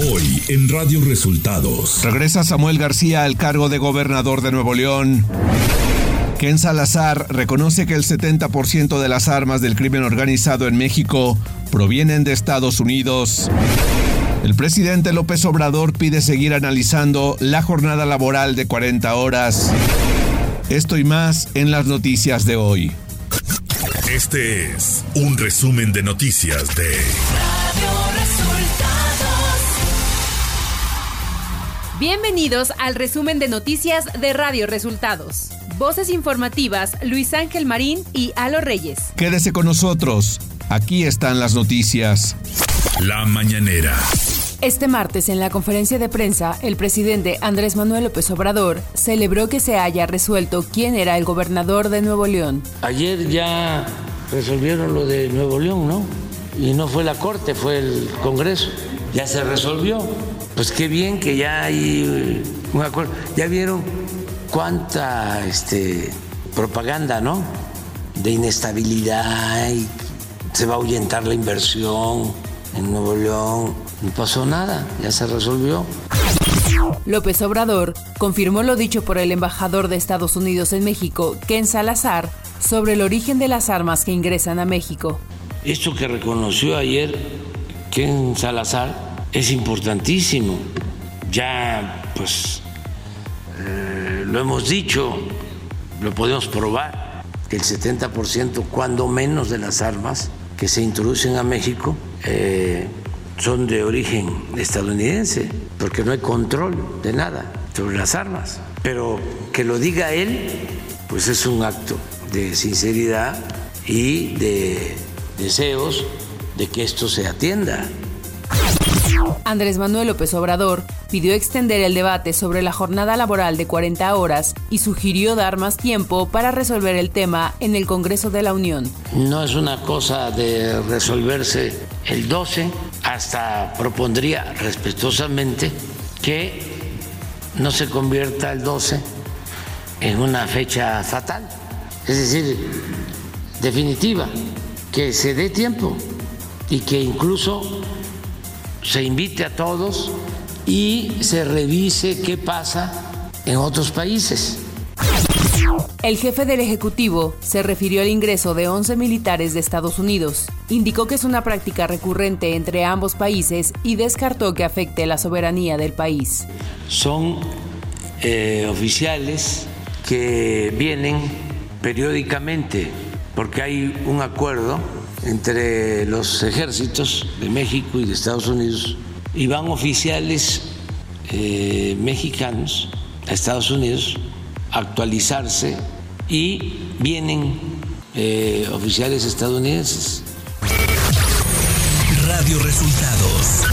Hoy en Radio Resultados. Regresa Samuel García al cargo de gobernador de Nuevo León. Ken Salazar reconoce que el 70% de las armas del crimen organizado en México provienen de Estados Unidos. El presidente López Obrador pide seguir analizando la jornada laboral de 40 horas. Esto y más en las noticias de hoy. Este es un resumen de noticias de Radio Resultados. Bienvenidos al resumen de noticias de Radio Resultados. Voces informativas Luis Ángel Marín y Alo Reyes. Quédese con nosotros. Aquí están las noticias. La mañanera. Este martes, en la conferencia de prensa, el presidente Andrés Manuel López Obrador celebró que se haya resuelto quién era el gobernador de Nuevo León. Ayer ya resolvieron lo de Nuevo León, ¿no? Y no fue la Corte, fue el Congreso. Ya se resolvió. Pues qué bien que ya hay un acuerdo. Ya vieron cuánta este, propaganda, ¿no? De inestabilidad y se va a ahuyentar la inversión en Nuevo León no pasó nada, ya se resolvió. López Obrador confirmó lo dicho por el embajador de Estados Unidos en México, Ken Salazar, sobre el origen de las armas que ingresan a México. Esto que reconoció ayer Ken Salazar es importantísimo. Ya, pues, eh, lo hemos dicho, lo podemos probar, que el 70%, cuando menos, de las armas que se introducen a México eh, son de origen estadounidense, porque no hay control de nada sobre las armas. Pero que lo diga él, pues es un acto de sinceridad y de deseos de que esto se atienda. Andrés Manuel López Obrador pidió extender el debate sobre la jornada laboral de 40 horas y sugirió dar más tiempo para resolver el tema en el Congreso de la Unión. No es una cosa de resolverse el 12, hasta propondría respetuosamente que no se convierta el 12 en una fecha fatal, es decir, definitiva, que se dé tiempo y que incluso se invite a todos y se revise qué pasa en otros países. El jefe del Ejecutivo se refirió al ingreso de 11 militares de Estados Unidos. Indicó que es una práctica recurrente entre ambos países y descartó que afecte la soberanía del país. Son eh, oficiales que vienen periódicamente porque hay un acuerdo entre los ejércitos de México y de Estados Unidos y van oficiales eh, mexicanos a Estados Unidos a actualizarse y vienen eh, oficiales estadounidenses. Radio Resultados.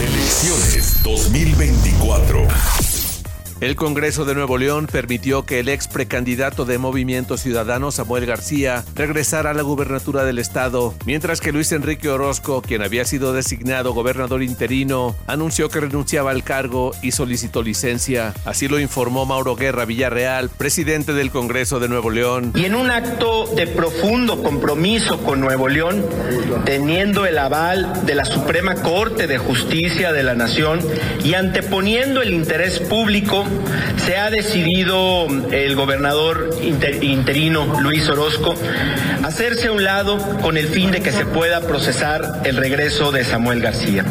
Elecciones 2024. El Congreso de Nuevo León permitió que el ex precandidato de Movimiento Ciudadano, Samuel García, regresara a la gubernatura del estado, mientras que Luis Enrique Orozco, quien había sido designado gobernador interino, anunció que renunciaba al cargo y solicitó licencia. Así lo informó Mauro Guerra Villarreal, presidente del Congreso de Nuevo León. Y en un acto de profundo compromiso con Nuevo León, teniendo el aval de la Suprema Corte de Justicia de la Nación y anteponiendo el interés público, se ha decidido el gobernador interino Luis Orozco hacerse a un lado con el fin de que se pueda procesar el regreso de Samuel García.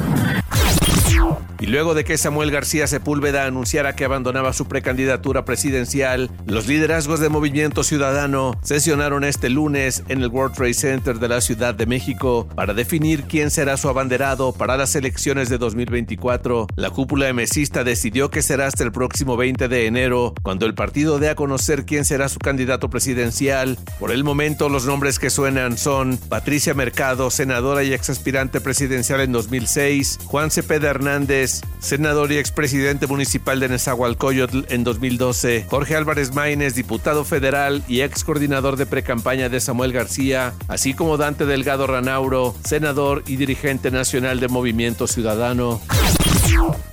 Luego de que Samuel García Sepúlveda anunciara que abandonaba su precandidatura presidencial, los liderazgos de Movimiento Ciudadano sesionaron este lunes en el World Trade Center de la Ciudad de México para definir quién será su abanderado para las elecciones de 2024. La cúpula mesista decidió que será hasta el próximo 20 de enero, cuando el partido dé a conocer quién será su candidato presidencial. Por el momento, los nombres que suenan son Patricia Mercado, senadora y exaspirante presidencial en 2006, Juan Cepeda Hernández, senador y expresidente municipal de Nezahualcóyotl en 2012, Jorge Álvarez Maínez, diputado federal y ex coordinador de precampaña de Samuel García, así como Dante Delgado Ranauro, senador y dirigente nacional de Movimiento Ciudadano.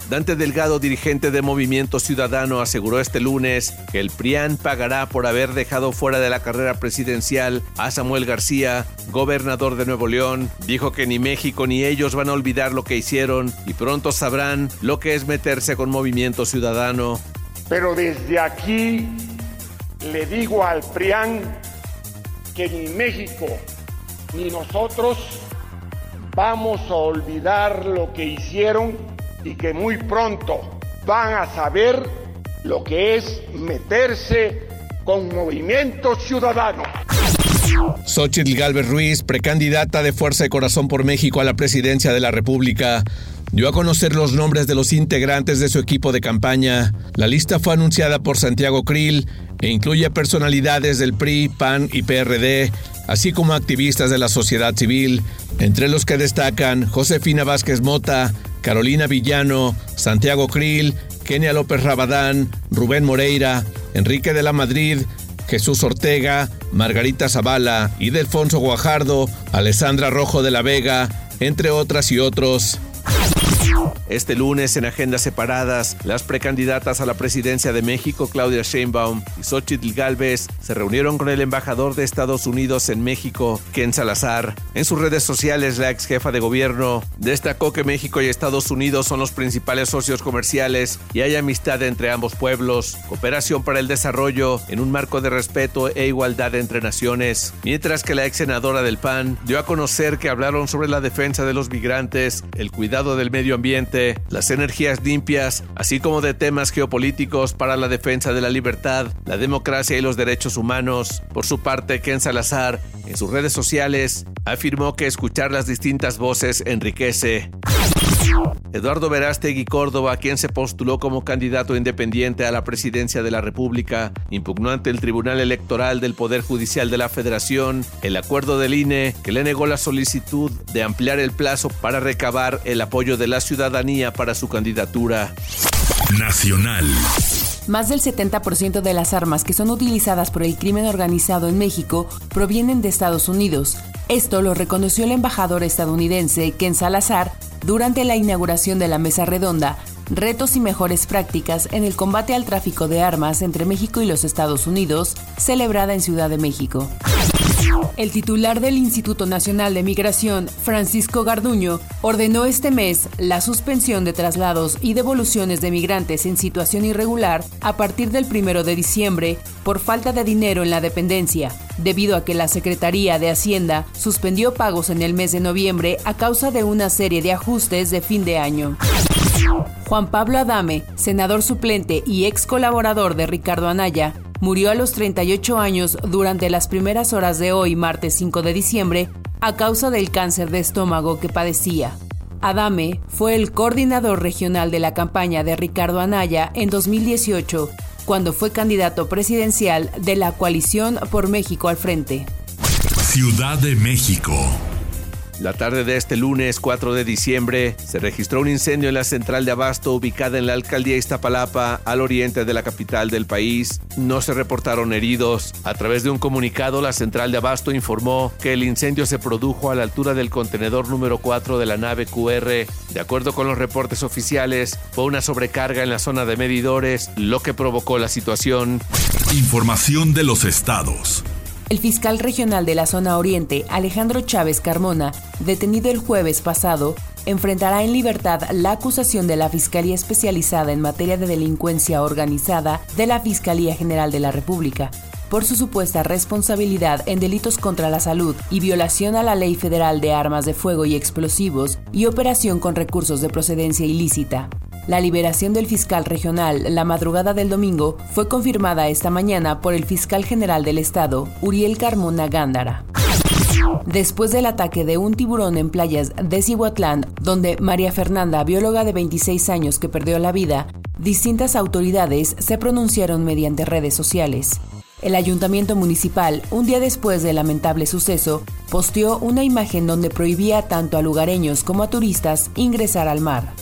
Dante Delgado, dirigente de Movimiento Ciudadano, aseguró este lunes que el PRIAN pagará por haber dejado fuera de la carrera presidencial a Samuel García, gobernador de Nuevo León. Dijo que ni México ni ellos van a olvidar lo que hicieron y pronto sabrán lo que es meterse con Movimiento Ciudadano. Pero desde aquí le digo al PRIAN que ni México ni nosotros vamos a olvidar lo que hicieron y que muy pronto van a saber lo que es meterse con movimiento ciudadano. Xochitl Galvez Ruiz, precandidata de Fuerza de Corazón por México a la presidencia de la República, dio a conocer los nombres de los integrantes de su equipo de campaña. La lista fue anunciada por Santiago Krill e incluye personalidades del PRI, PAN y PRD, así como activistas de la sociedad civil, entre los que destacan Josefina Vázquez Mota, Carolina Villano, Santiago Krill, Kenia López Rabadán, Rubén Moreira, Enrique de la Madrid, Jesús Ortega, Margarita Zavala y Delfonso Guajardo, Alessandra Rojo de la Vega, entre otras y otros. Este lunes, en agendas separadas, las precandidatas a la presidencia de México, Claudia Sheinbaum y Xochitl Galvez, se reunieron con el embajador de Estados Unidos en México, Ken Salazar. En sus redes sociales, la ex jefa de gobierno destacó que México y Estados Unidos son los principales socios comerciales y hay amistad entre ambos pueblos, cooperación para el desarrollo en un marco de respeto e igualdad entre naciones. Mientras que la ex senadora del PAN dio a conocer que hablaron sobre la defensa de los migrantes, el cuidado del medio ambiente, las energías limpias, así como de temas geopolíticos para la defensa de la libertad, la democracia y los derechos humanos. Por su parte, Ken Salazar, en sus redes sociales, afirmó que escuchar las distintas voces enriquece. Eduardo Verástegui Córdoba, quien se postuló como candidato independiente a la presidencia de la República, impugnó ante el Tribunal Electoral del Poder Judicial de la Federación el acuerdo del INE que le negó la solicitud de ampliar el plazo para recabar el apoyo de la ciudadanía para su candidatura. Nacional. Más del 70% de las armas que son utilizadas por el crimen organizado en México provienen de Estados Unidos. Esto lo reconoció el embajador estadounidense Ken Salazar durante la inauguración de la mesa redonda Retos y mejores prácticas en el combate al tráfico de armas entre México y los Estados Unidos, celebrada en Ciudad de México. El titular del Instituto Nacional de Migración, Francisco Garduño, ordenó este mes la suspensión de traslados y devoluciones de migrantes en situación irregular a partir del 1 de diciembre por falta de dinero en la dependencia, debido a que la Secretaría de Hacienda suspendió pagos en el mes de noviembre a causa de una serie de ajustes de fin de año. Juan Pablo Adame, senador suplente y ex colaborador de Ricardo Anaya, murió a los 38 años durante las primeras horas de hoy, martes 5 de diciembre, a causa del cáncer de estómago que padecía. Adame fue el coordinador regional de la campaña de Ricardo Anaya en 2018, cuando fue candidato presidencial de la coalición por México al frente. Ciudad de México. La tarde de este lunes 4 de diciembre se registró un incendio en la central de abasto ubicada en la alcaldía Iztapalapa, al oriente de la capital del país. No se reportaron heridos. A través de un comunicado, la central de abasto informó que el incendio se produjo a la altura del contenedor número 4 de la nave QR. De acuerdo con los reportes oficiales, fue una sobrecarga en la zona de medidores lo que provocó la situación. Información de los estados. El fiscal regional de la zona oriente, Alejandro Chávez Carmona, detenido el jueves pasado, enfrentará en libertad la acusación de la Fiscalía Especializada en Materia de Delincuencia Organizada de la Fiscalía General de la República por su supuesta responsabilidad en delitos contra la salud y violación a la Ley Federal de Armas de Fuego y Explosivos y operación con recursos de procedencia ilícita. La liberación del fiscal regional la madrugada del domingo fue confirmada esta mañana por el fiscal general del estado, Uriel Carmona Gándara. Después del ataque de un tiburón en playas de Cihuatlán, donde María Fernanda, bióloga de 26 años que perdió la vida, distintas autoridades se pronunciaron mediante redes sociales. El ayuntamiento municipal, un día después del lamentable suceso, posteó una imagen donde prohibía tanto a lugareños como a turistas ingresar al mar.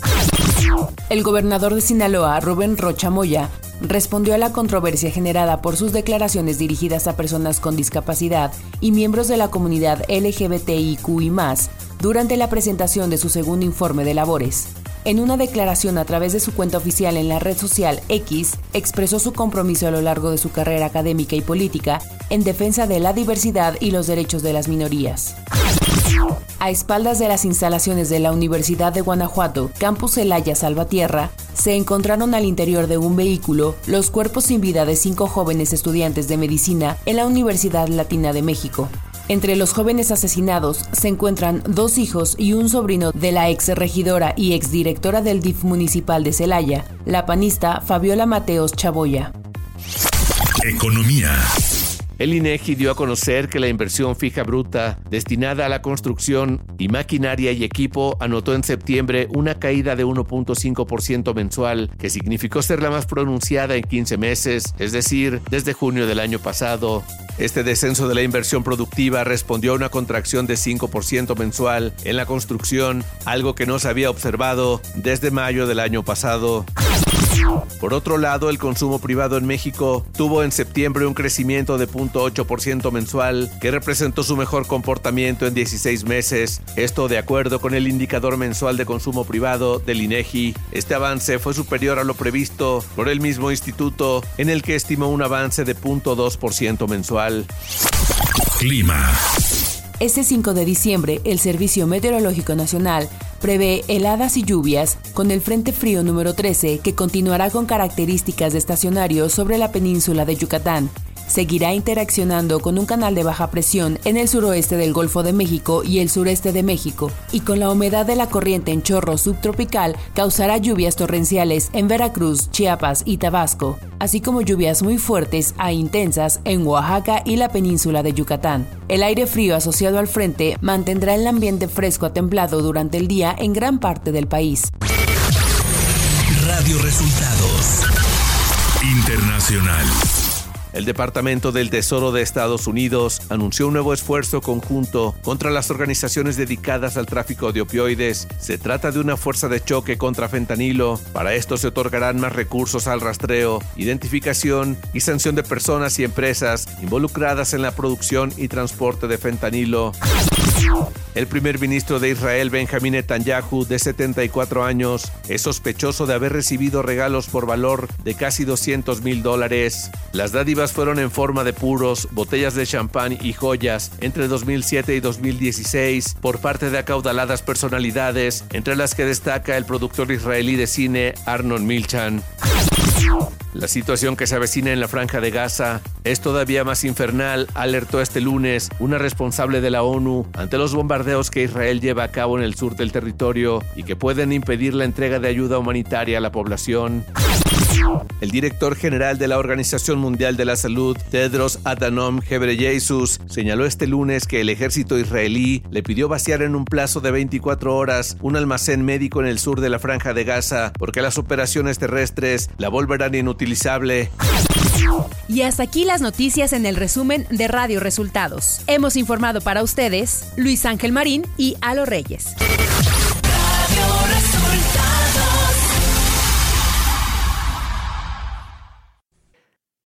El gobernador de Sinaloa, Rubén Rocha Moya, respondió a la controversia generada por sus declaraciones dirigidas a personas con discapacidad y miembros de la comunidad LGBTIQ y más durante la presentación de su segundo informe de labores. En una declaración a través de su cuenta oficial en la red social X, expresó su compromiso a lo largo de su carrera académica y política en defensa de la diversidad y los derechos de las minorías. A espaldas de las instalaciones de la Universidad de Guanajuato, Campus Celaya Salvatierra, se encontraron al interior de un vehículo los cuerpos sin vida de cinco jóvenes estudiantes de medicina en la Universidad Latina de México. Entre los jóvenes asesinados se encuentran dos hijos y un sobrino de la ex regidora y exdirectora del DIF municipal de Celaya, la panista Fabiola Mateos Chaboya. Economía. El INEGI dio a conocer que la inversión fija bruta destinada a la construcción y maquinaria y equipo anotó en septiembre una caída de 1.5% mensual, que significó ser la más pronunciada en 15 meses, es decir, desde junio del año pasado. Este descenso de la inversión productiva respondió a una contracción de 5% mensual en la construcción, algo que no se había observado desde mayo del año pasado. Por otro lado, el consumo privado en México tuvo en septiembre un crecimiento de 0.8% mensual, que representó su mejor comportamiento en 16 meses. Esto de acuerdo con el indicador mensual de consumo privado del INEGI. Este avance fue superior a lo previsto por el mismo instituto, en el que estimó un avance de 0.2% mensual. Clima. Este 5 de diciembre, el Servicio Meteorológico Nacional prevé heladas y lluvias con el Frente Frío número 13 que continuará con características de estacionario sobre la península de Yucatán seguirá interaccionando con un canal de baja presión en el suroeste del Golfo de México y el sureste de México, y con la humedad de la corriente en chorro subtropical causará lluvias torrenciales en Veracruz, Chiapas y Tabasco, así como lluvias muy fuertes a intensas en Oaxaca y la península de Yucatán. El aire frío asociado al frente mantendrá el ambiente fresco a templado durante el día en gran parte del país. Radio Resultados Internacional. El Departamento del Tesoro de Estados Unidos anunció un nuevo esfuerzo conjunto contra las organizaciones dedicadas al tráfico de opioides. Se trata de una fuerza de choque contra fentanilo. Para esto se otorgarán más recursos al rastreo, identificación y sanción de personas y empresas involucradas en la producción y transporte de fentanilo. El primer ministro de Israel, Benjamin Netanyahu, de 74 años, es sospechoso de haber recibido regalos por valor de casi 200 mil dólares. Las dádivas fueron en forma de puros, botellas de champán y joyas entre 2007 y 2016 por parte de acaudaladas personalidades, entre las que destaca el productor israelí de cine Arnon Milchan. La situación que se avecina en la franja de Gaza es todavía más infernal, alertó este lunes una responsable de la ONU ante los bombardeos que Israel lleva a cabo en el sur del territorio y que pueden impedir la entrega de ayuda humanitaria a la población. El director general de la Organización Mundial de la Salud, Tedros Adhanom Ghebreyesus, señaló este lunes que el ejército israelí le pidió vaciar en un plazo de 24 horas un almacén médico en el sur de la franja de Gaza porque las operaciones terrestres la volverán inutilizable. Y hasta aquí las noticias en el resumen de Radio Resultados. Hemos informado para ustedes Luis Ángel Marín y Alo Reyes.